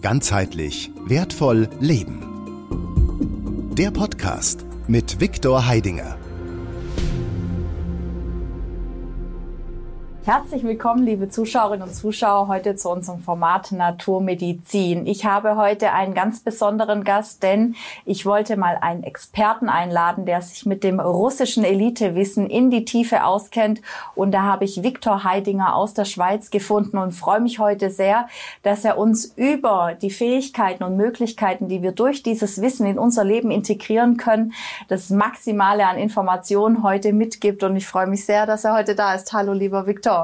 Ganzheitlich wertvoll leben. Der Podcast mit Viktor Heidinger. Herzlich willkommen, liebe Zuschauerinnen und Zuschauer, heute zu unserem Format Naturmedizin. Ich habe heute einen ganz besonderen Gast, denn ich wollte mal einen Experten einladen, der sich mit dem russischen Elitewissen in die Tiefe auskennt. Und da habe ich Viktor Heidinger aus der Schweiz gefunden und freue mich heute sehr, dass er uns über die Fähigkeiten und Möglichkeiten, die wir durch dieses Wissen in unser Leben integrieren können, das Maximale an Informationen heute mitgibt. Und ich freue mich sehr, dass er heute da ist. Hallo, lieber Viktor.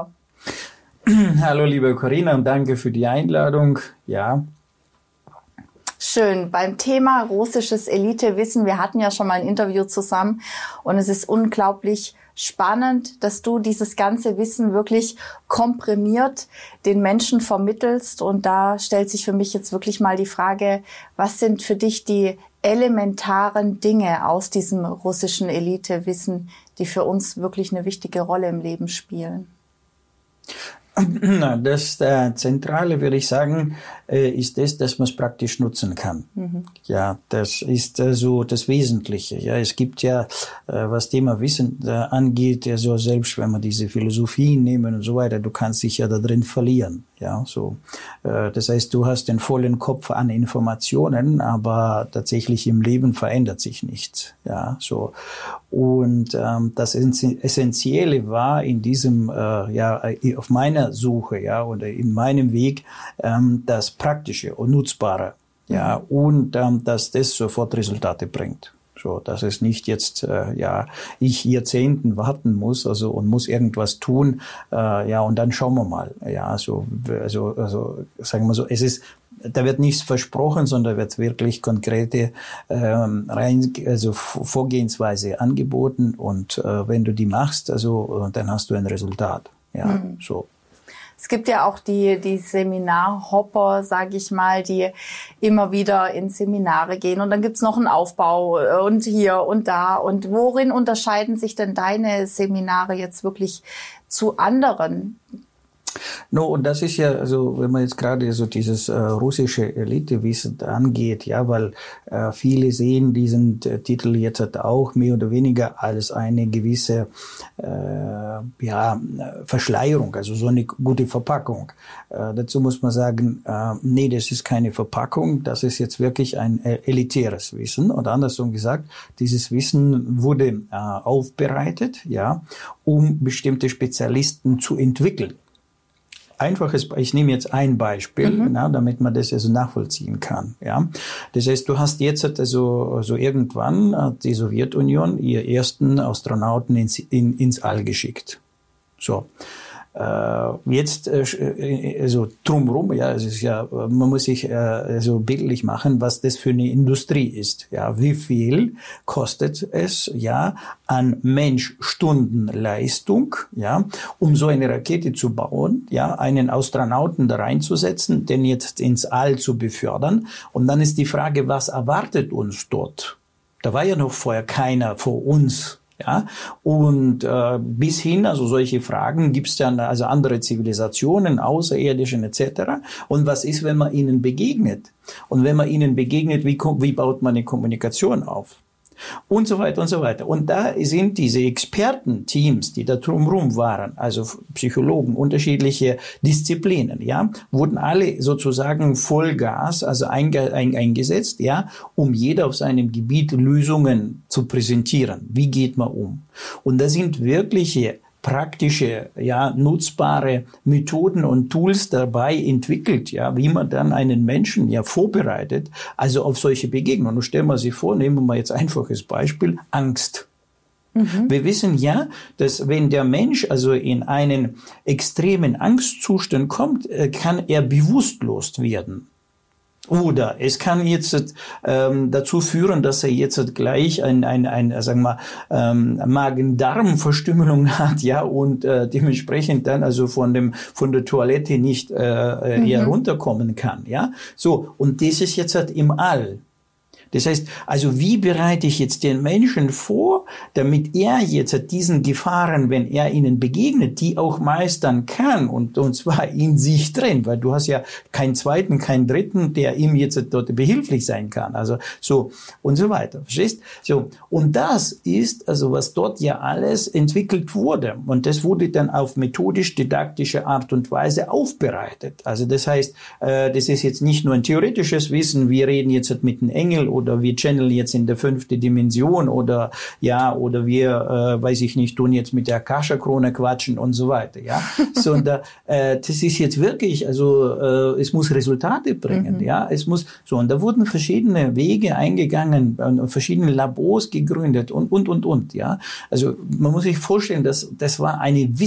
Hallo, liebe Corinna, und danke für die Einladung. Ja. Schön. Beim Thema russisches Elitewissen, wir hatten ja schon mal ein Interview zusammen und es ist unglaublich spannend, dass du dieses ganze Wissen wirklich komprimiert den Menschen vermittelst. Und da stellt sich für mich jetzt wirklich mal die Frage, was sind für dich die elementaren Dinge aus diesem russischen Elitewissen, die für uns wirklich eine wichtige Rolle im Leben spielen? Das äh, Zentrale, würde ich sagen, äh, ist das, dass man es praktisch nutzen kann. Mhm. Ja, das ist äh, so das Wesentliche. Ja, es gibt ja, äh, was Thema Wissen angeht, ja so selbst wenn man diese Philosophien nehmen und so weiter, du kannst dich ja da drin verlieren. Ja, so. Äh, das heißt, du hast den vollen Kopf an Informationen, aber tatsächlich im Leben verändert sich nichts. Ja, so. Und ähm, das Essentielle war in diesem, äh, ja, auf meiner Suche, ja, oder in meinem Weg, ähm, das Praktische und Nutzbare, ja, mhm. und ähm, dass das sofort Resultate bringt. So, dass es nicht jetzt, äh, ja, ich Jahrzehnten warten muss, also und muss irgendwas tun, äh, ja, und dann schauen wir mal. Ja, so, also, also sagen wir so, es ist, da wird nichts versprochen, sondern wird wirklich konkrete ähm, rein, also Vorgehensweise angeboten und äh, wenn du die machst, also dann hast du ein Resultat. Ja, mhm. so. Es gibt ja auch die, die Seminarhopper, sage ich mal, die immer wieder in Seminare gehen. Und dann gibt's noch einen Aufbau äh, und hier und da. Und worin unterscheiden sich denn deine Seminare jetzt wirklich zu anderen? No, und das ist ja, also wenn man jetzt gerade so dieses äh, russische Elitewissen angeht, ja, weil äh, viele sehen diesen äh, Titel jetzt halt auch mehr oder weniger als eine gewisse äh, ja, Verschleierung, also so eine gute Verpackung. Äh, dazu muss man sagen, äh, nee, das ist keine Verpackung, das ist jetzt wirklich ein elitäres Wissen. Oder andersrum gesagt, dieses Wissen wurde aufbereitet, ja, um bestimmte Spezialisten zu entwickeln einfaches, ich nehme jetzt ein Beispiel, mhm. na, damit man das also nachvollziehen kann. Ja, das heißt, du hast jetzt also, also irgendwann hat die Sowjetunion ihr ersten Astronauten ins, in, ins All geschickt. So. Äh, jetzt äh, äh, also drumrum, ja, es ist ja, man muss sich äh, so bildlich machen, was das für eine Industrie ist. Ja, wie viel kostet es ja an Menschstundenleistung, ja, um so eine Rakete zu bauen, ja, einen Astronauten da reinzusetzen, den jetzt ins All zu befördern. Und dann ist die Frage, was erwartet uns dort? Da war ja noch vorher keiner vor uns ja, und äh, bis hin, also solche Fragen gibt es dann also andere Zivilisationen, außerirdischen etc. Und was ist, wenn man ihnen begegnet? Und wenn man ihnen begegnet, wie, wie baut man eine Kommunikation auf? Und so weiter und so weiter. Und da sind diese Expertenteams, die da drumherum waren, also Psychologen, unterschiedliche Disziplinen, ja, wurden alle sozusagen Vollgas, also einge, ein, eingesetzt, ja, um jeder auf seinem Gebiet Lösungen zu präsentieren. Wie geht man um? Und da sind wirkliche praktische, ja, nutzbare Methoden und Tools dabei entwickelt, ja, wie man dann einen Menschen ja vorbereitet, also auf solche Begegnungen. Und stellen wir sich vor, nehmen wir mal jetzt einfaches Beispiel, Angst. Mhm. Wir wissen ja, dass wenn der Mensch also in einen extremen Angstzustand kommt, äh, kann er bewusstlos werden. Oder es kann jetzt ähm, dazu führen, dass er jetzt gleich ein, ein, ein sagen wir, ähm, Magen-Darm-Verstümmelung hat, ja, und äh, dementsprechend dann also von dem von der Toilette nicht äh, äh mhm. eher runterkommen kann, ja. So und das ist jetzt halt im All. Das heißt, also wie bereite ich jetzt den Menschen vor, damit er jetzt diesen Gefahren, wenn er ihnen begegnet, die auch meistern kann und, und zwar in sich drin, weil du hast ja keinen zweiten, keinen dritten, der ihm jetzt dort behilflich sein kann. Also so und so weiter. Verstehst? So. Und das ist also, was dort ja alles entwickelt wurde. Und das wurde dann auf methodisch-didaktische Art und Weise aufbereitet. Also das heißt, äh, das ist jetzt nicht nur ein theoretisches Wissen, wir reden jetzt mit einem Engel oder wir channeln jetzt in der fünfte Dimension oder ja, oder wir, äh, weiß ich nicht, tun jetzt mit der Akasha-Krone quatschen und so weiter, ja. Sondern äh, das ist jetzt wirklich, also äh, es muss Resultate bringen, mhm. ja. Es muss so und da wurden verschiedene Wege eingegangen, äh, verschiedene Labors gegründet und und und und, ja. Also man muss sich vorstellen, dass das war eine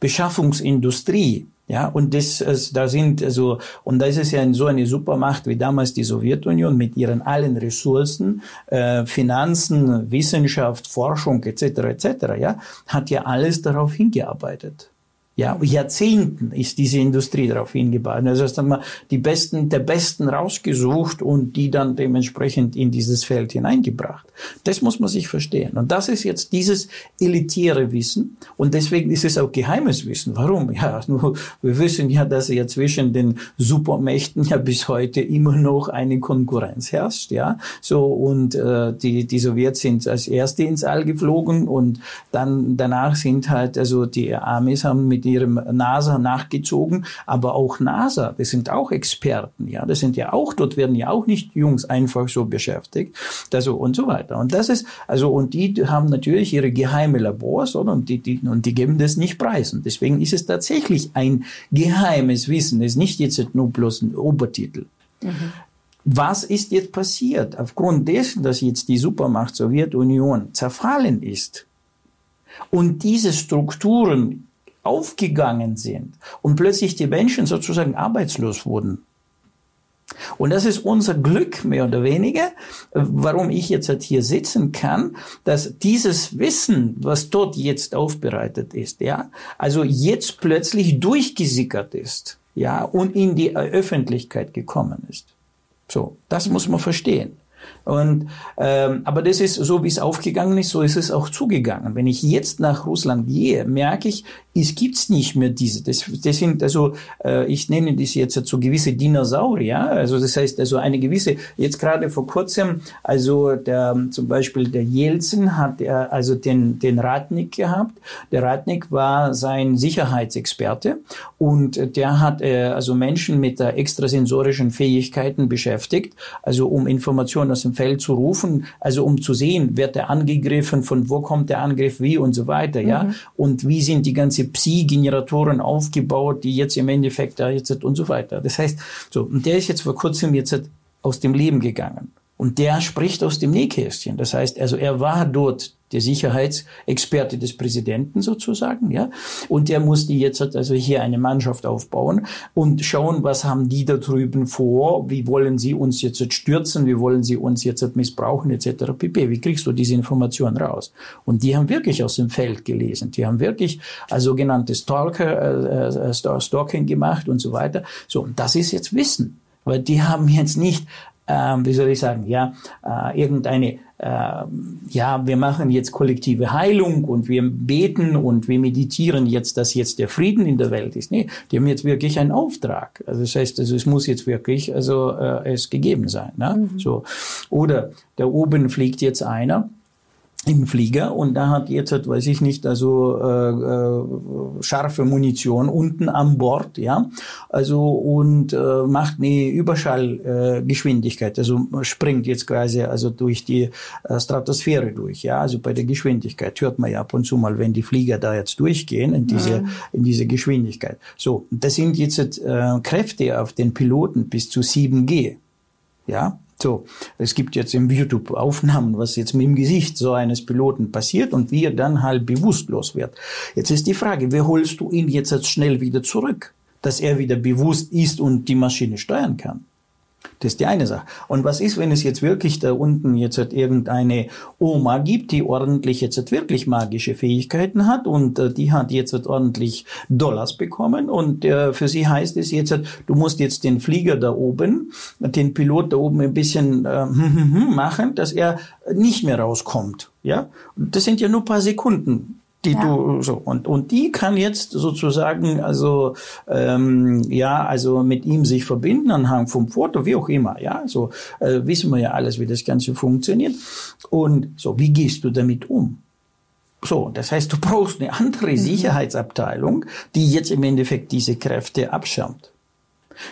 Wissensbeschaffungsindustrie. Ja, und das, da sind, also, und da ist ja so eine Supermacht wie damals die Sowjetunion mit ihren allen Ressourcen, äh, Finanzen, Wissenschaft, Forschung etc. etc. Ja, hat ja alles darauf hingearbeitet. Ja, Jahrzehnten ist diese Industrie darauf hingebaut. Also hast dann die Besten der Besten rausgesucht und die dann dementsprechend in dieses Feld hineingebracht. Das muss man sich verstehen. Und das ist jetzt dieses elitäre Wissen. Und deswegen ist es auch geheimes Wissen. Warum? Ja, nur, wir wissen ja, dass ja zwischen den Supermächten ja bis heute immer noch eine Konkurrenz herrscht. Ja, so und äh, die die Sowjets sind als erste ins All geflogen und dann danach sind halt also die Amis haben mit ihrem NASA nachgezogen, aber auch NASA, das sind auch Experten, ja, das sind ja auch, dort werden ja auch nicht Jungs einfach so beschäftigt, also und so weiter. Und das ist, also, und die haben natürlich ihre geheime Labors, oder? Und die, die, und die geben das nicht preis. Und deswegen ist es tatsächlich ein geheimes Wissen, es ist nicht jetzt nur bloß ein Obertitel. Mhm. Was ist jetzt passiert? Aufgrund dessen, dass jetzt die Supermacht Sowjetunion zerfallen ist und diese Strukturen aufgegangen sind und plötzlich die Menschen sozusagen arbeitslos wurden. Und das ist unser Glück, mehr oder weniger, warum ich jetzt halt hier sitzen kann, dass dieses Wissen, was dort jetzt aufbereitet ist, ja, also jetzt plötzlich durchgesickert ist, ja, und in die Öffentlichkeit gekommen ist. So, das muss man verstehen. Und, ähm, aber das ist so, wie es aufgegangen ist, so ist es auch zugegangen. Wenn ich jetzt nach Russland gehe, merke ich, es gibt's nicht mehr diese. Das, das sind also, äh, ich nenne das jetzt so gewisse Dinosaurier. Also das heißt also eine gewisse. Jetzt gerade vor kurzem, also der zum Beispiel der Jelzin hat er also den den Ratnik gehabt. Der Ratnik war sein Sicherheitsexperte und der hat äh, also Menschen mit der extrasensorischen Fähigkeiten beschäftigt, also um Informationen aus dem Feld zu rufen, also um zu sehen, wird der angegriffen, von wo kommt der Angriff, wie und so weiter, ja, mhm. und wie sind die ganze Psi-Generatoren aufgebaut, die jetzt im Endeffekt da jetzt und so weiter. Das heißt, so, und der ist jetzt vor kurzem jetzt aus dem Leben gegangen. Und der spricht aus dem Nähkästchen. Das heißt, also er war dort der Sicherheitsexperte des Präsidenten sozusagen, ja. Und der musste jetzt also hier eine Mannschaft aufbauen und schauen, was haben die da drüben vor, wie wollen sie uns jetzt stürzen, wie wollen sie uns jetzt missbrauchen, etc. pp. Wie kriegst du diese Informationen raus? Und die haben wirklich aus dem Feld gelesen. Die haben wirklich also sogenannte Stalker, äh, äh, Stalking gemacht und so weiter. So, und das ist jetzt Wissen. Weil die haben jetzt nicht ähm, wie soll ich sagen, ja, äh, irgendeine, äh, ja, wir machen jetzt kollektive Heilung und wir beten und wir meditieren jetzt, dass jetzt der Frieden in der Welt ist. Nee, die haben jetzt wirklich einen Auftrag. Also das heißt, also es muss jetzt wirklich, also äh, es gegeben sein. Ne? Mhm. So. Oder da oben fliegt jetzt einer im Flieger und da hat jetzt, weiß ich nicht, also äh, äh, scharfe Munition unten an Bord, ja, also und äh, macht eine Überschallgeschwindigkeit, äh, also springt jetzt quasi also durch die äh, Stratosphäre durch, ja, also bei der Geschwindigkeit hört man ja ab und zu mal, wenn die Flieger da jetzt durchgehen in diese mhm. in diese Geschwindigkeit. So, das sind jetzt äh, Kräfte auf den Piloten bis zu 7G, ja, so, es gibt jetzt im YouTube Aufnahmen, was jetzt mit dem Gesicht so eines Piloten passiert und wie er dann halt bewusstlos wird. Jetzt ist die Frage, wie holst du ihn jetzt schnell wieder zurück, dass er wieder bewusst ist und die Maschine steuern kann? Das ist die eine Sache. Und was ist, wenn es jetzt wirklich da unten jetzt halt irgendeine Oma gibt, die ordentlich jetzt halt wirklich magische Fähigkeiten hat und äh, die hat jetzt halt ordentlich Dollars bekommen und äh, für sie heißt es jetzt, halt, du musst jetzt den Flieger da oben, den Pilot da oben ein bisschen äh, machen, dass er nicht mehr rauskommt. Ja, das sind ja nur paar Sekunden die ja. du so. Und und die kann jetzt sozusagen also ähm, ja also mit ihm sich verbinden anhand vom Foto wie auch immer ja. So äh, wissen wir ja alles wie das ganze funktioniert. Und so wie gehst du damit um? So, das heißt, du brauchst eine andere mhm. Sicherheitsabteilung, die jetzt im Endeffekt diese Kräfte abschirmt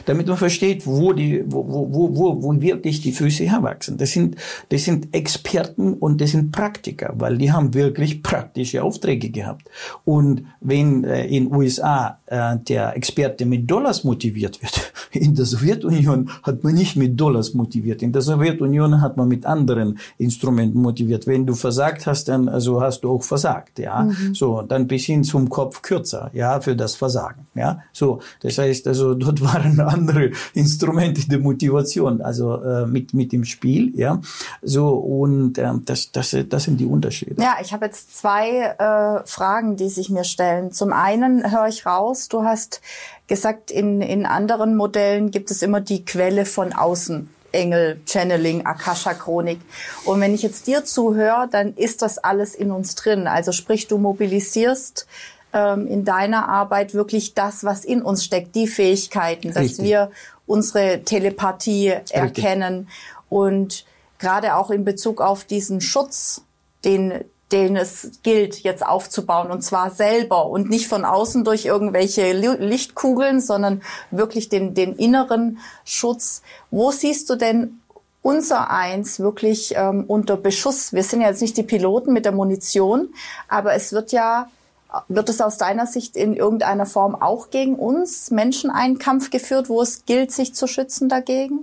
damit man versteht, wo die, wo, wo, wo, wo wirklich die Füße herwachsen. Das sind, das sind Experten und das sind Praktiker, weil die haben wirklich praktische Aufträge gehabt. Und wenn äh, in USA äh, der Experte mit Dollars motiviert wird, in der Sowjetunion hat man nicht mit Dollars motiviert. In der Sowjetunion hat man mit anderen Instrumenten motiviert. Wenn du versagt hast, dann also hast du auch versagt, ja. Mhm. So, dann bis hin zum Kopf kürzer, ja, für das Versagen, ja. So, das heißt also, dort waren andere Instrumente der Motivation, also äh, mit, mit dem Spiel, ja. So, und äh, das, das, das sind die Unterschiede. Ja, ich habe jetzt zwei äh, Fragen, die sich mir stellen. Zum einen höre ich raus, du hast gesagt, in, in anderen Modellen gibt es immer die Quelle von außen. Engel, Channeling, Akasha-Chronik. Und wenn ich jetzt dir zuhöre, dann ist das alles in uns drin. Also sprich, du mobilisierst ähm, in deiner Arbeit wirklich das, was in uns steckt, die Fähigkeiten, Richtig. dass wir unsere Telepathie Richtig. erkennen und gerade auch in Bezug auf diesen Schutz, den den es gilt, jetzt aufzubauen und zwar selber und nicht von außen durch irgendwelche Lichtkugeln, sondern wirklich den, den inneren Schutz. Wo siehst du denn unser Eins wirklich ähm, unter Beschuss? Wir sind ja jetzt nicht die Piloten mit der Munition, aber es wird ja wird es aus deiner Sicht in irgendeiner Form auch gegen uns Menschen einen Kampf geführt, wo es gilt, sich zu schützen dagegen?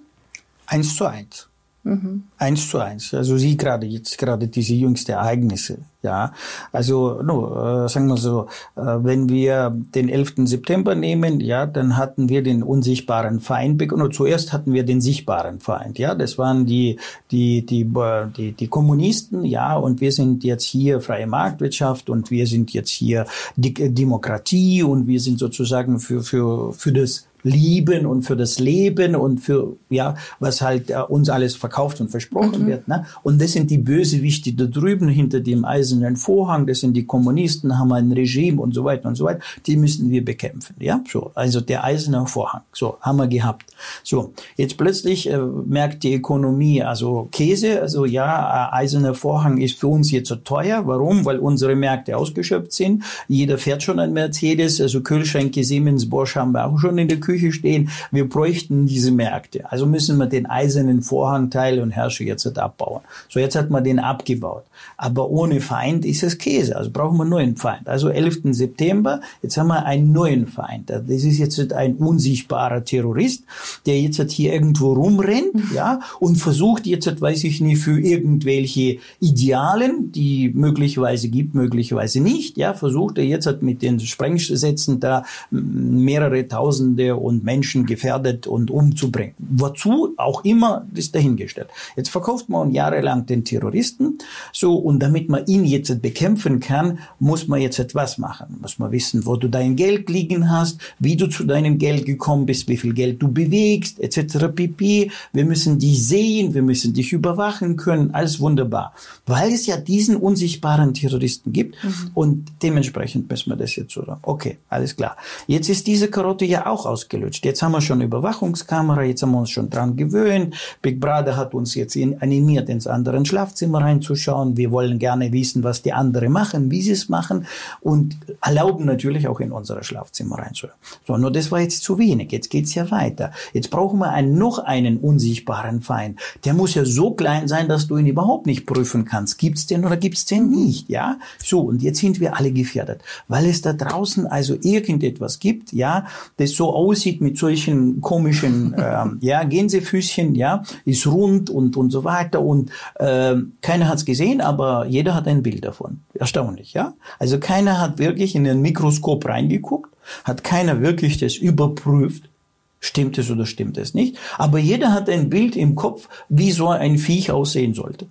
Eins zu eins. Mhm. Eins zu eins. Also Sie gerade jetzt gerade diese jüngste Ereignisse. Ja, also no, äh, sagen wir so, äh, wenn wir den 11. September nehmen, ja, dann hatten wir den unsichtbaren Feind bekommen. Zuerst hatten wir den sichtbaren Feind. Ja, das waren die die die äh, die, die Kommunisten. Ja, und wir sind jetzt hier freie Marktwirtschaft und wir sind jetzt hier Demokratie und wir sind sozusagen für für für das Lieben und für das Leben und für ja was halt äh, uns alles verkauft und versprochen mhm. wird. Ne? Und das sind die Bösewichte da drüben hinter dem eisernen Vorhang. Das sind die Kommunisten, haben ein Regime und so weiter und so weiter. Die müssen wir bekämpfen. Ja, so also der eiserne Vorhang. So haben wir gehabt. So jetzt plötzlich äh, merkt die Ökonomie also Käse. Also ja, äh, eiserner Vorhang ist für uns jetzt so teuer. Warum? Weil unsere Märkte ausgeschöpft sind. Jeder fährt schon ein Mercedes. Also Kühlschränke Siemens, Bosch haben wir auch schon in der Küche Küche stehen. Wir bräuchten diese Märkte. Also müssen wir den eisernen Vorhangteil und Herrscher jetzt halt abbauen. So, jetzt hat man den abgebaut. Aber ohne Feind ist es Käse. Also brauchen wir einen neuen Feind. Also 11. September, jetzt haben wir einen neuen Feind. Das ist jetzt halt ein unsichtbarer Terrorist, der jetzt halt hier irgendwo rumrennt, mhm. ja, und versucht jetzt, halt, weiß ich nicht, für irgendwelche Idealen, die möglicherweise gibt, möglicherweise nicht, ja, versucht er jetzt halt mit den Sprengsätzen da mehrere Tausende und Menschen gefährdet und umzubringen. Wozu auch immer, ist dahingestellt. Jetzt verkauft man jahrelang den Terroristen, so, und damit man ihn jetzt bekämpfen kann, muss man jetzt etwas machen. Muss man wissen, wo du dein Geld liegen hast, wie du zu deinem Geld gekommen bist, wie viel Geld du bewegst, etc. pp. Wir müssen dich sehen, wir müssen dich überwachen können, alles wunderbar. Weil es ja diesen unsichtbaren Terroristen gibt mhm. und dementsprechend müssen wir das jetzt so. Okay, alles klar. Jetzt ist diese Karotte ja auch ausgelöst ausgelutscht. Jetzt haben wir schon Überwachungskamera, jetzt haben wir uns schon dran gewöhnt. Big Brother hat uns jetzt animiert, ins andere Schlafzimmer reinzuschauen. Wir wollen gerne wissen, was die anderen machen, wie sie es machen und erlauben natürlich auch in unsere Schlafzimmer reinzuschauen. So, nur das war jetzt zu wenig. Jetzt geht's ja weiter. Jetzt brauchen wir einen, noch einen unsichtbaren Feind. Der muss ja so klein sein, dass du ihn überhaupt nicht prüfen kannst. Gibt's den oder gibt's den nicht? Ja, so und jetzt sind wir alle gefährdet, weil es da draußen also irgendetwas gibt, ja, das so aussieht aussieht mit solchen komischen äh, ja, Gänsefüßchen, ja, ist rund und, und so weiter. Und äh, keiner hat's gesehen, aber jeder hat ein Bild davon. Erstaunlich, ja. Also keiner hat wirklich in ein Mikroskop reingeguckt, hat keiner wirklich das überprüft. Stimmt es oder stimmt es nicht? Aber jeder hat ein Bild im Kopf, wie so ein Viech aussehen sollte.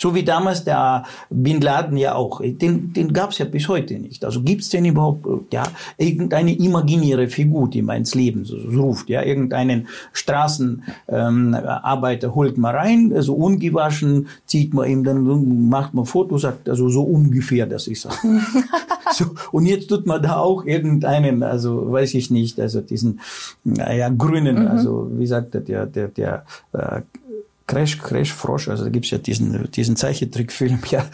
So wie damals der Bin Laden ja auch. Den, den gab es ja bis heute nicht. Also gibt es denn überhaupt ja irgendeine imaginäre Figur, die man ins Leben so, so ruft? Ja, irgendeinen Straßenarbeiter ähm, holt man rein, also ungewaschen, zieht man ihm dann, macht man Fotos, sagt also so ungefähr, das ist er. so, und jetzt tut man da auch irgendeinen, also weiß ich nicht, also diesen, naja, grünen, mhm. also wie sagt der, der, der, der äh, Crash, Crash Frosch, also da gibt's ja diesen, diesen Zeichentrickfilm, ja,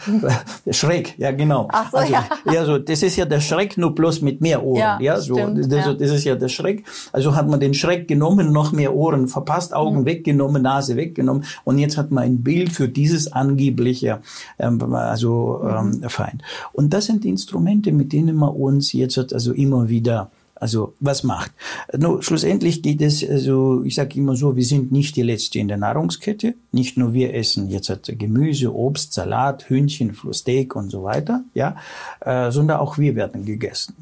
Schreck, ja genau. Ach so, also, ja. ja, so, das ist ja der Schreck, nur bloß mit mehr Ohren, ja, ja so, stimmt, das, ja. das ist ja der Schreck. Also hat man den Schreck genommen, noch mehr Ohren verpasst, Augen mhm. weggenommen, Nase weggenommen und jetzt hat man ein Bild für dieses angebliche, ähm, also ähm, mhm. Feind. Und das sind die Instrumente, mit denen man uns jetzt also immer wieder also was macht? No, schlussendlich geht es, also ich sage immer so, wir sind nicht die Letzte in der Nahrungskette. Nicht nur wir essen jetzt halt Gemüse, Obst, Salat, Hühnchen, Steak und so weiter, ja, äh, sondern auch wir werden gegessen.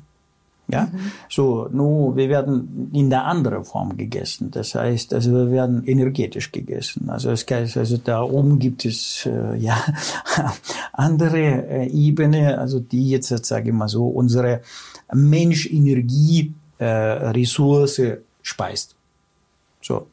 Ja, mhm. so, nur wir werden in der anderen Form gegessen. Das heißt, also wir werden energetisch gegessen. Also es heißt, also da oben gibt es äh, ja andere äh, Ebene, also die jetzt, sage ich mal so, unsere Mensch-Energie-Ressource äh, speist. So.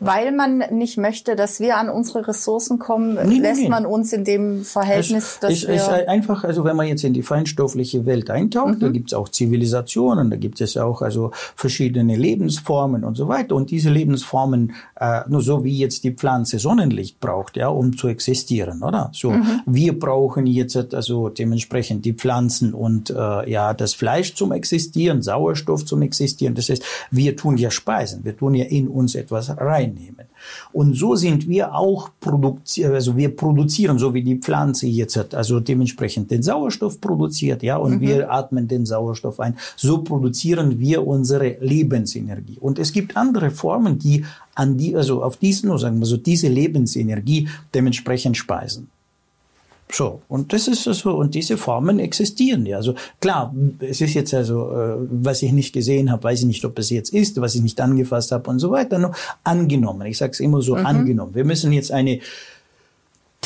Weil man nicht möchte, dass wir an unsere Ressourcen kommen, nee, lässt nee, man uns in dem Verhältnis, es, dass es, wir... Es ist einfach, also wenn man jetzt in die feinstoffliche Welt eintaucht, mhm. da gibt es auch Zivilisationen, da gibt es auch also verschiedene Lebensformen und so weiter. Und diese Lebensformen, äh, nur so wie jetzt die Pflanze Sonnenlicht braucht, ja, um zu existieren, oder? So, mhm. wir brauchen jetzt also dementsprechend die Pflanzen und äh, ja das Fleisch zum Existieren, Sauerstoff zum Existieren. Das heißt, wir tun ja Speisen, wir tun ja in uns etwas rein einnehmen. Und so sind wir auch produzieren, also wir produzieren, so wie die Pflanze jetzt hat, also dementsprechend den Sauerstoff produziert, ja, und mhm. wir atmen den Sauerstoff ein. So produzieren wir unsere Lebensenergie. Und es gibt andere Formen, die an die, also auf diesen, sagen wir so, diese Lebensenergie dementsprechend speisen. So, und das ist so, und diese Formen existieren ja. Also klar, es ist jetzt also, äh, was ich nicht gesehen habe, weiß ich nicht, ob es jetzt ist, was ich nicht angefasst habe und so weiter, nur angenommen. Ich sage es immer so, mhm. angenommen. Wir müssen jetzt eine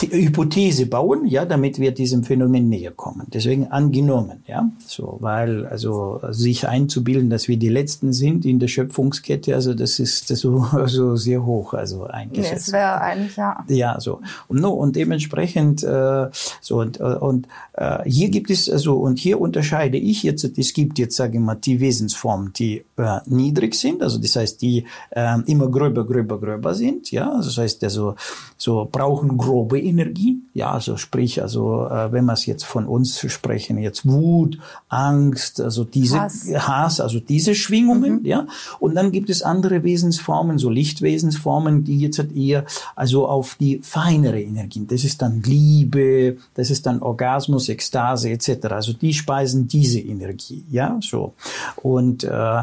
Hypothese bauen, ja, damit wir diesem Phänomen näher kommen. Deswegen angenommen, ja, so, weil also sich einzubilden, dass wir die Letzten sind in der Schöpfungskette, also das ist das so also sehr hoch, also eingeschätzt. Nee, das wäre eigentlich ja. Ja, so und no, und dementsprechend äh, so und äh, und äh, hier gibt es also und hier unterscheide ich jetzt, es gibt jetzt sage ich mal die Wesensformen, die äh, niedrig sind, also das heißt die äh, immer gröber, gröber, gröber sind, ja, also das heißt also so brauchen grobe Energie. Ja, also sprich, also äh, wenn wir es jetzt von uns sprechen, jetzt Wut, Angst, also diese Hass, Hass also diese Schwingungen, mhm. ja. Und dann gibt es andere Wesensformen, so Lichtwesensformen, die jetzt halt eher also auf die feinere Energien. Das ist dann Liebe, das ist dann Orgasmus, Ekstase etc. Also die speisen diese Energie, ja, so. Und äh,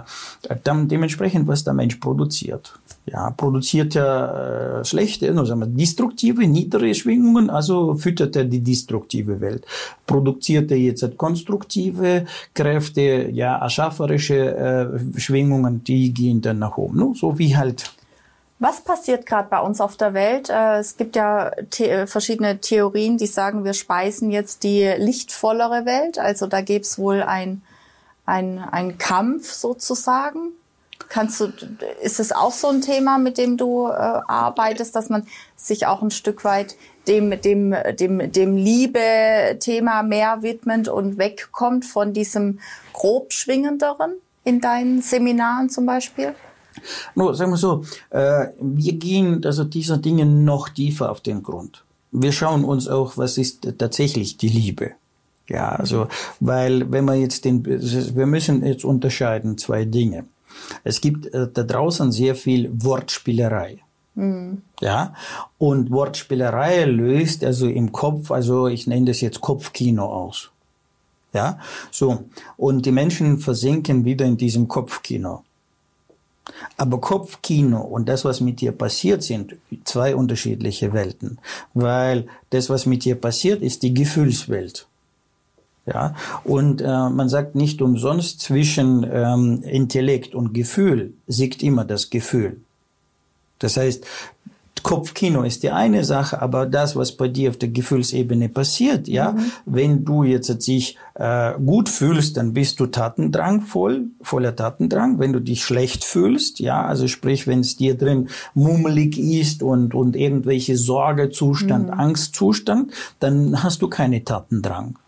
dann dementsprechend, was der Mensch produziert ja, produziert er äh, schlechte, no, sagen wir, destruktive, niedere Schwingungen, also füttert er die destruktive Welt. Produziert er jetzt konstruktive Kräfte, ja, erschafferische äh, Schwingungen, die gehen dann nach oben. No? So wie halt was passiert gerade bei uns auf der Welt? Äh, es gibt ja the verschiedene Theorien, die sagen, wir speisen jetzt die lichtvollere Welt. Also da gäbe es wohl ein, ein, ein Kampf sozusagen. Kannst du, ist es auch so ein Thema, mit dem du äh, arbeitest, dass man sich auch ein Stück weit dem, dem, dem, dem Liebe-Thema mehr widmet und wegkommt von diesem grob schwingenderen in deinen Seminaren zum Beispiel? No, sagen wir so, äh, wir gehen also dieser Dinge noch tiefer auf den Grund. Wir schauen uns auch, was ist tatsächlich die Liebe. Ja, also, weil wenn wir jetzt den, wir müssen jetzt unterscheiden zwei Dinge. Es gibt äh, da draußen sehr viel Wortspielerei. Mhm. Ja, und Wortspielerei löst also im Kopf, also ich nenne das jetzt Kopfkino aus. Ja, so. Und die Menschen versinken wieder in diesem Kopfkino. Aber Kopfkino und das, was mit dir passiert, sind zwei unterschiedliche Welten. Weil das, was mit dir passiert, ist die Gefühlswelt. Ja, und äh, man sagt nicht umsonst zwischen ähm, Intellekt und Gefühl siegt immer das Gefühl. Das heißt, Kopfkino ist die eine Sache, aber das, was bei dir auf der Gefühlsebene passiert, ja, mhm. wenn du jetzt dich äh, gut fühlst, dann bist du Tatendrang voll, voller Tatendrang. Wenn du dich schlecht fühlst, ja, also sprich, wenn es dir drin mummelig ist und und irgendwelche Sorgezustand, mhm. Angstzustand, dann hast du keine Tatendrang.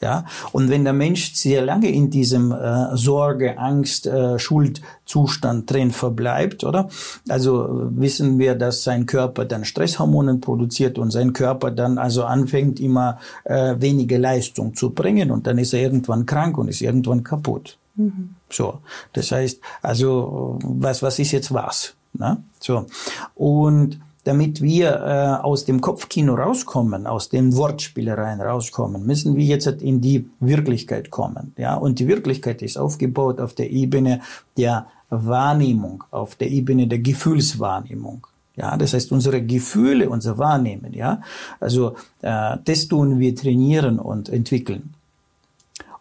Ja, und wenn der Mensch sehr lange in diesem äh, Sorge, Angst, äh, Schuldzustand drin verbleibt, oder? Also wissen wir, dass sein Körper dann Stresshormonen produziert und sein Körper dann also anfängt immer äh, wenige Leistung zu bringen und dann ist er irgendwann krank und ist irgendwann kaputt. Mhm. So, das heißt, also was was ist jetzt was? Ne? So und damit wir äh, aus dem Kopfkino rauskommen, aus den Wortspielereien rauskommen, müssen wir jetzt in die Wirklichkeit kommen. Ja, und die Wirklichkeit ist aufgebaut auf der Ebene der Wahrnehmung, auf der Ebene der Gefühlswahrnehmung. Ja, das heißt, unsere Gefühle, unser Wahrnehmen, ja, also äh, das tun wir trainieren und entwickeln.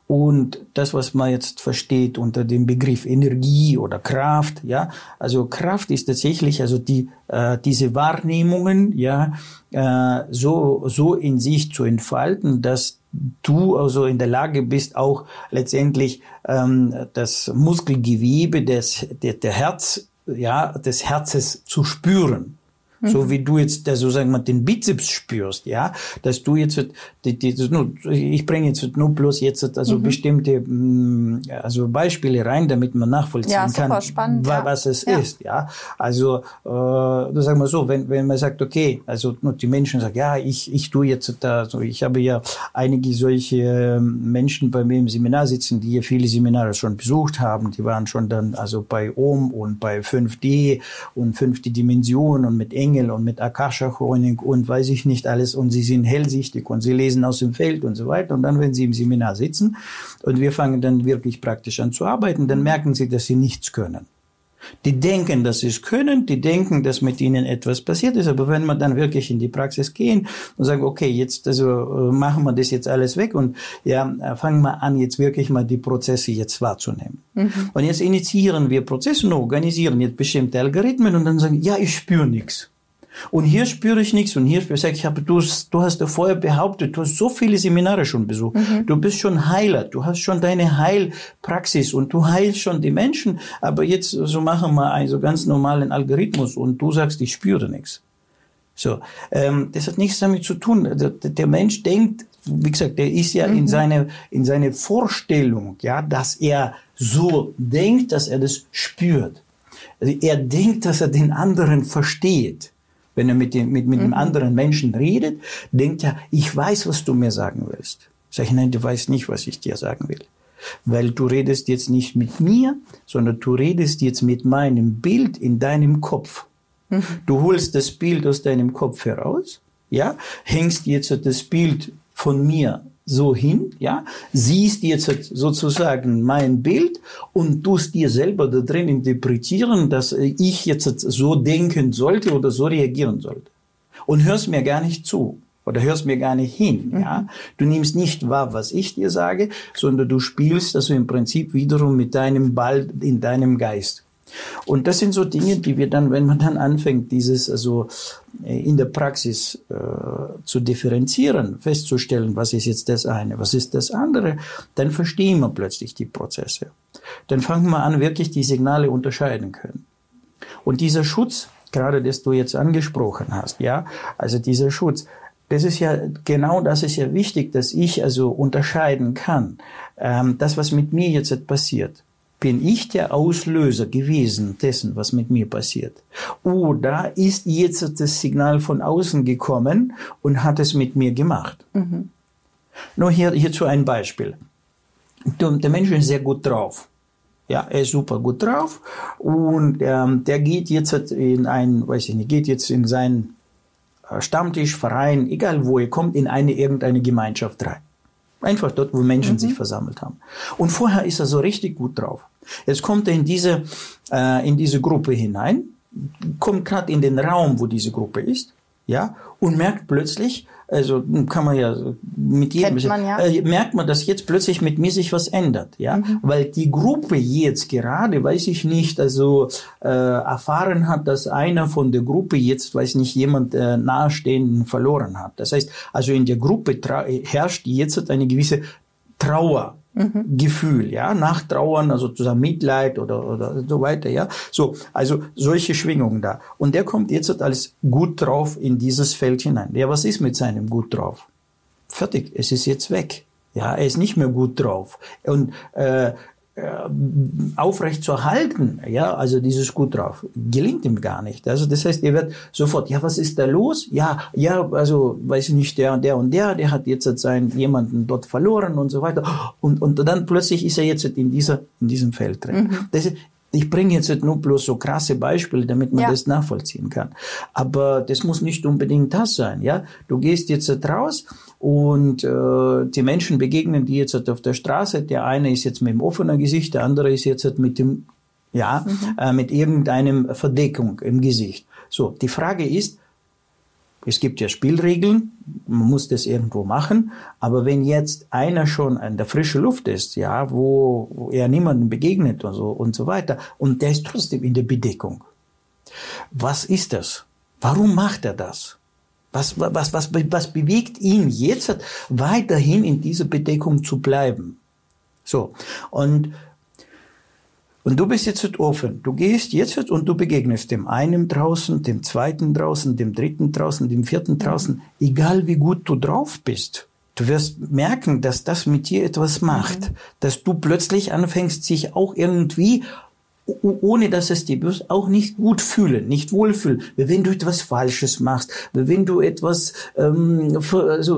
Und das, was man jetzt versteht unter dem Begriff Energie oder Kraft, ja, also Kraft ist tatsächlich also die äh, diese Wahrnehmungen, ja, äh, so so in sich zu entfalten, dass du also in der Lage bist, auch letztendlich ähm, das Muskelgewebe des der, der Herz, ja, des Herzes zu spüren. So mhm. wie du jetzt, so sagen wir, den Bizeps spürst, ja, dass du jetzt, die, die, nur, ich bringe jetzt nur bloß jetzt also mhm. bestimmte mm, also Beispiele rein, damit man nachvollziehen ja, kann, spannend, wa, was es ja. ist, ja. Also, äh, sagen wir so, wenn, wenn man sagt, okay, also nur die Menschen sagen, ja, ich, ich tue jetzt da, so, ich habe ja einige solche ähm, Menschen bei mir im Seminar sitzen, die ja viele Seminare schon besucht haben, die waren schon dann also bei OM und bei 5D und fünfte Dimension und mit Engel und mit Akasha-Chronik und weiß ich nicht alles und sie sind hellsichtig und sie lesen aus dem Feld und so weiter und dann, wenn sie im Seminar sitzen und wir fangen dann wirklich praktisch an zu arbeiten, dann merken sie, dass sie nichts können. Die denken, dass sie es können, die denken, dass mit ihnen etwas passiert ist, aber wenn wir dann wirklich in die Praxis gehen und sagen, okay, jetzt also äh, machen wir das jetzt alles weg und ja, äh, fangen wir an, jetzt wirklich mal die Prozesse jetzt wahrzunehmen. Mhm. Und jetzt initiieren wir Prozesse und organisieren jetzt bestimmte Algorithmen und dann sagen, ja, ich spüre nichts. Und hier spüre ich nichts und hier spüre ich, ich habe, du, du hast ja vorher behauptet, du hast so viele Seminare schon besucht. Mhm. Du bist schon Heiler, du hast schon deine Heilpraxis und du heilst schon die Menschen. Aber jetzt so machen wir einen so ganz normalen Algorithmus und du sagst, ich spüre nichts. So, ähm, das hat nichts damit zu tun. Der, der Mensch denkt, wie gesagt, der ist ja mhm. in seine in seine Vorstellung, ja, dass er so denkt, dass er das spürt. Also er denkt, dass er den anderen versteht wenn er mit dem, mit, mit mhm. einem anderen Menschen redet, denkt er, ich weiß, was du mir sagen willst. Sag ich, nein, du weißt nicht, was ich dir sagen will. Weil du redest jetzt nicht mit mir, sondern du redest jetzt mit meinem Bild in deinem Kopf. Mhm. Du holst das Bild aus deinem Kopf heraus, ja, hängst jetzt das Bild von mir so hin, ja, siehst jetzt sozusagen mein Bild und tust dir selber da drin interpretieren, dass ich jetzt so denken sollte oder so reagieren sollte. Und hörst mir gar nicht zu oder hörst mir gar nicht hin, ja. Mhm. Du nimmst nicht wahr, was ich dir sage, sondern du spielst also im Prinzip wiederum mit deinem Ball in deinem Geist. Und das sind so Dinge, die wir dann, wenn man dann anfängt, dieses also äh, in der Praxis äh, zu differenzieren, festzustellen, was ist jetzt das eine, was ist das andere, dann verstehen wir plötzlich die Prozesse. Dann fangen wir an, wirklich die Signale unterscheiden können. Und dieser Schutz, gerade das du jetzt angesprochen hast, ja, also dieser Schutz, das ist ja genau das ist ja wichtig, dass ich also unterscheiden kann, ähm, das was mit mir jetzt passiert bin ich der Auslöser gewesen dessen, was mit mir passiert? Oder ist jetzt das Signal von außen gekommen und hat es mit mir gemacht? Mhm. Nur hier, hierzu ein Beispiel. Der Mensch ist sehr gut drauf. Ja, er ist super gut drauf und ähm, der geht jetzt in ein, weiß ich nicht, geht jetzt in seinen äh, Stammtisch, Verein, egal wo er kommt, in eine irgendeine Gemeinschaft rein. Einfach dort, wo Menschen mhm. sich versammelt haben. Und vorher ist er so richtig gut drauf. Jetzt kommt er in diese, äh, in diese Gruppe hinein, kommt gerade in den Raum, wo diese Gruppe ist. ja, und merkt plötzlich, also kann man ja mit jedem, man, ja. äh, merkt man, dass jetzt plötzlich mit mir sich was ändert, ja, mhm. weil die Gruppe jetzt gerade, weiß ich nicht, also äh, erfahren hat, dass einer von der Gruppe jetzt, weiß nicht, jemand äh, nahestehenden verloren hat. Das heißt, also in der Gruppe herrscht jetzt eine gewisse Trauer mhm. Gefühl, ja, Nachtrauern, also sozusagen Mitleid oder, oder so weiter, ja. So, also solche Schwingungen da. Und der kommt jetzt als gut drauf in dieses Feld hinein. Ja, was ist mit seinem gut drauf? Fertig, es ist jetzt weg. Ja, er ist nicht mehr gut drauf. Und äh, aufrecht zu erhalten, ja, also dieses Gut drauf, gelingt ihm gar nicht. Also das heißt, er wird sofort, ja, was ist da los? Ja, ja, also weiß ich nicht, der und der und der, der hat jetzt seinen jemanden dort verloren und so weiter. Und, und dann plötzlich ist er jetzt in dieser, in diesem Feld drin. Mhm. Das ich bringe jetzt nur bloß so krasse Beispiele, damit man ja. das nachvollziehen kann. Aber das muss nicht unbedingt das sein, ja. Du gehst jetzt raus und äh, die Menschen begegnen die jetzt auf der Straße. Der eine ist jetzt mit dem offenen Gesicht, der andere ist jetzt mit dem, ja, mhm. äh, mit irgendeinem Verdeckung im Gesicht. So, die Frage ist, es gibt ja Spielregeln, man muss das irgendwo machen, aber wenn jetzt einer schon an der frischen Luft ist, ja, wo er niemandem begegnet und so, und so weiter, und der ist trotzdem in der Bedeckung. Was ist das? Warum macht er das? Was, was, was, was bewegt ihn jetzt weiterhin in dieser Bedeckung zu bleiben? So. Und und du bist jetzt offen. Du gehst jetzt und du begegnest dem einen draußen, dem zweiten draußen, dem dritten draußen, dem vierten draußen. Egal wie gut du drauf bist. Du wirst merken, dass das mit dir etwas macht. Mhm. Dass du plötzlich anfängst, sich auch irgendwie ohne dass es dir bloß auch nicht gut fühlen, nicht wohlfühlen, wenn du etwas Falsches machst, wenn du etwas, ähm, also,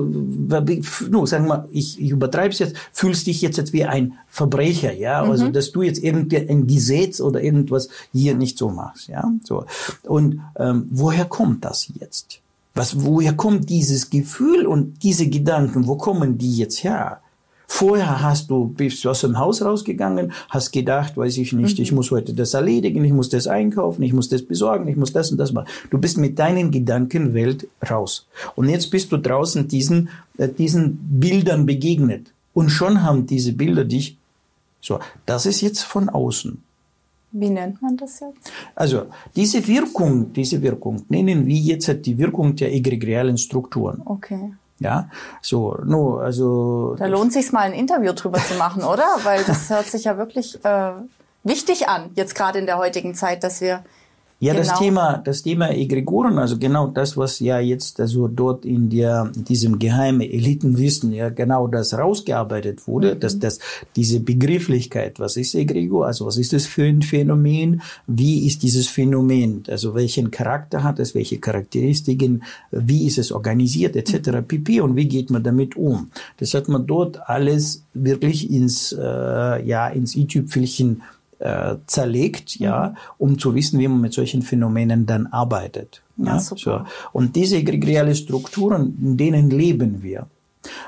no, sagen wir, ich, ich übertreibe es jetzt, fühlst dich jetzt wie ein Verbrecher, ja, mhm. also dass du jetzt irgendwie ein Gesetz oder irgendwas hier nicht so machst, ja, so. Und ähm, woher kommt das jetzt? Was, woher kommt dieses Gefühl und diese Gedanken? Wo kommen die jetzt her? Vorher hast du, bist du aus dem Haus rausgegangen, hast gedacht, weiß ich nicht, mhm. ich muss heute das erledigen, ich muss das einkaufen, ich muss das besorgen, ich muss das und das machen. Du bist mit deinen Gedankenwelt raus. Und jetzt bist du draußen diesen, äh, diesen Bildern begegnet. Und schon haben diese Bilder dich, so, das ist jetzt von außen. Wie nennt man das jetzt? Also diese Wirkung, diese Wirkung nennen wir jetzt die Wirkung der egregialen Strukturen. Okay. Ja, so, no, also. Da lohnt sich mal ein Interview drüber zu machen, oder? Weil das hört sich ja wirklich äh, wichtig an, jetzt gerade in der heutigen Zeit, dass wir ja, genau. das Thema, das Thema Egregoren, also genau das, was ja jetzt also dort in der, in diesem geheimen Elitenwissen ja genau das rausgearbeitet wurde, mhm. dass das, diese Begrifflichkeit, was ist Egregor, also was ist das für ein Phänomen, wie ist dieses Phänomen, also welchen Charakter hat es, welche Charakteristiken, wie ist es organisiert, etc., mhm. pp. und wie geht man damit um. Das hat man dort alles wirklich ins, äh, ja, ins i-Tüpfelchen äh, zerlegt, ja, mhm. um zu wissen, wie man mit solchen Phänomenen dann arbeitet. Ja, ja so. Und diese egregiale Strukturen, in denen leben wir.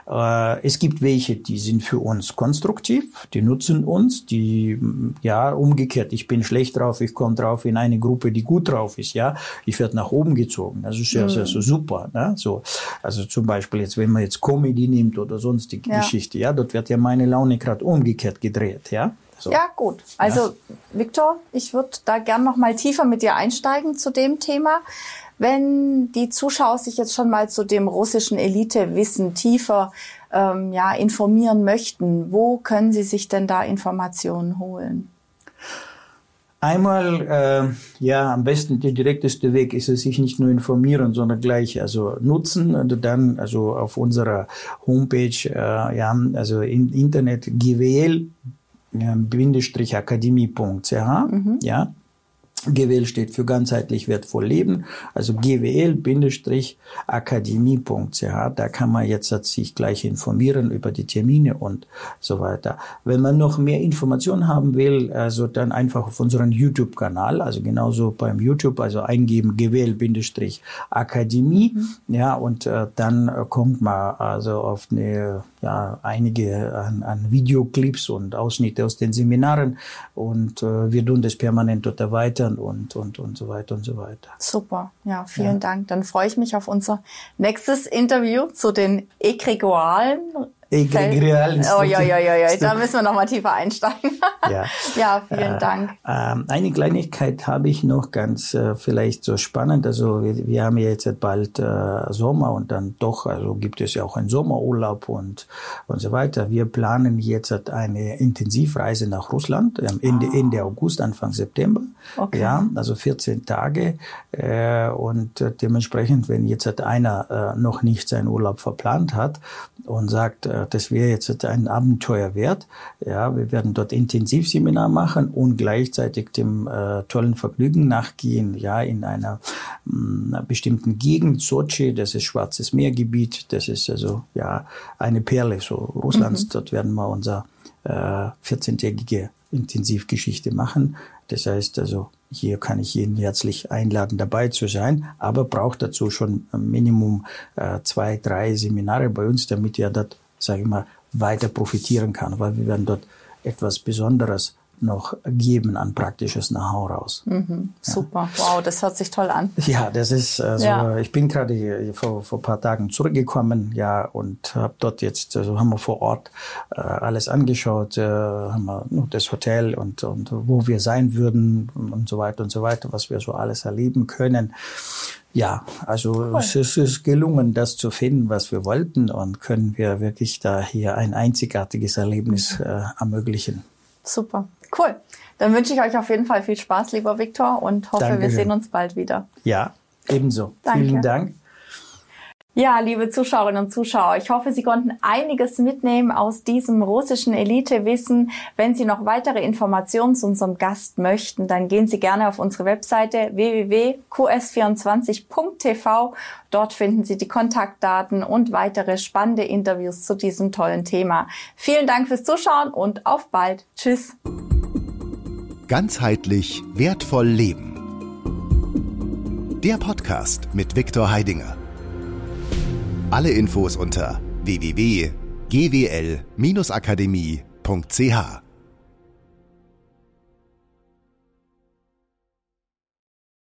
Äh, es gibt welche, die sind für uns konstruktiv, die nutzen uns, die, ja, umgekehrt, ich bin schlecht drauf, ich komme drauf in eine Gruppe, die gut drauf ist, ja, ich werde nach oben gezogen, das ist ja, mhm. so super, ne? so, also zum Beispiel jetzt, wenn man jetzt Comedy nimmt oder sonstige ja. Geschichte, ja, dort wird ja meine Laune gerade umgekehrt gedreht, ja, so. Ja, gut. Also, ja. Viktor, ich würde da gern noch mal tiefer mit dir einsteigen zu dem Thema. Wenn die Zuschauer sich jetzt schon mal zu dem russischen Elitewissen tiefer ähm, ja, informieren möchten, wo können sie sich denn da Informationen holen? Einmal, äh, ja, am besten der direkteste Weg ist es, sich nicht nur informieren, sondern gleich also nutzen und dann also auf unserer Homepage, äh, ja, also im Internet GWL Bindestrich-akademie.ch, mhm. ja, GWL steht für ganzheitlich wertvoll Leben, also gwl-akademie.ch, da kann man jetzt sich gleich informieren über die Termine und so weiter. Wenn man noch mehr Informationen haben will, also dann einfach auf unseren YouTube-Kanal, also genauso beim YouTube, also eingeben gwl-akademie, mhm. ja, und äh, dann kommt man also auf eine, ja, einige an, an Videoclips und Ausschnitte aus den Seminaren und äh, wir tun das permanent dort erweitern Ländern und, und, und so weiter und so weiter. Super, ja, vielen ja. Dank. Dann freue ich mich auf unser nächstes Interview zu den Egregoalen Egregial. Oh, ja, ja, ja, ja. Da müssen wir noch mal tiefer einsteigen. ja. ja, vielen äh, Dank. Äh, eine Kleinigkeit habe ich noch ganz äh, vielleicht so spannend. Also wir, wir haben ja jetzt bald äh, Sommer und dann doch, also gibt es ja auch einen Sommerurlaub und und so weiter. Wir planen jetzt eine Intensivreise nach Russland ähm, Ende, oh. Ende August, Anfang September. Okay. Ja, also 14 Tage äh, und äh, dementsprechend, wenn jetzt einer äh, noch nicht seinen Urlaub verplant hat und sagt, das wäre jetzt ein Abenteuer wert. Ja, wir werden dort Intensivseminar machen und gleichzeitig dem äh, tollen Vergnügen nachgehen, ja, in einer mh, mm, bestimmten Gegend, Sochi, das ist Schwarzes Meergebiet, das ist also ja eine Perle so Russlands. Mhm. Dort werden wir unser äh, 14-tägige Intensivgeschichte machen. Das heißt also, hier kann ich jeden herzlich einladen, dabei zu sein, aber braucht dazu schon Minimum äh, zwei, drei Seminare bei uns, damit ihr dort sage ich mal, weiter profitieren kann, weil wir werden dort etwas Besonderes noch geben an praktisches Know-how raus. Mhm, super, ja. wow, das hört sich toll an. Ja, das ist also, ja. ich bin gerade vor, vor paar Tagen zurückgekommen, ja, und habe dort jetzt, also haben wir vor Ort äh, alles angeschaut, äh, haben wir das Hotel und, und wo wir sein würden und so weiter und so weiter, was wir so alles erleben können. Ja, also cool. es ist gelungen, das zu finden, was wir wollten und können wir wirklich da hier ein einzigartiges Erlebnis äh, ermöglichen. Super, cool. Dann wünsche ich euch auf jeden Fall viel Spaß, lieber Viktor, und hoffe, Dankeschön. wir sehen uns bald wieder. Ja, ebenso. Danke. Vielen Dank. Ja, liebe Zuschauerinnen und Zuschauer, ich hoffe, Sie konnten einiges mitnehmen aus diesem russischen Elitewissen. Wenn Sie noch weitere Informationen zu unserem Gast möchten, dann gehen Sie gerne auf unsere Webseite www.qs24.tv. Dort finden Sie die Kontaktdaten und weitere spannende Interviews zu diesem tollen Thema. Vielen Dank fürs Zuschauen und auf bald. Tschüss. Ganzheitlich wertvoll leben. Der Podcast mit Viktor Heidinger. Alle Infos unter www.gwl-akademie.ch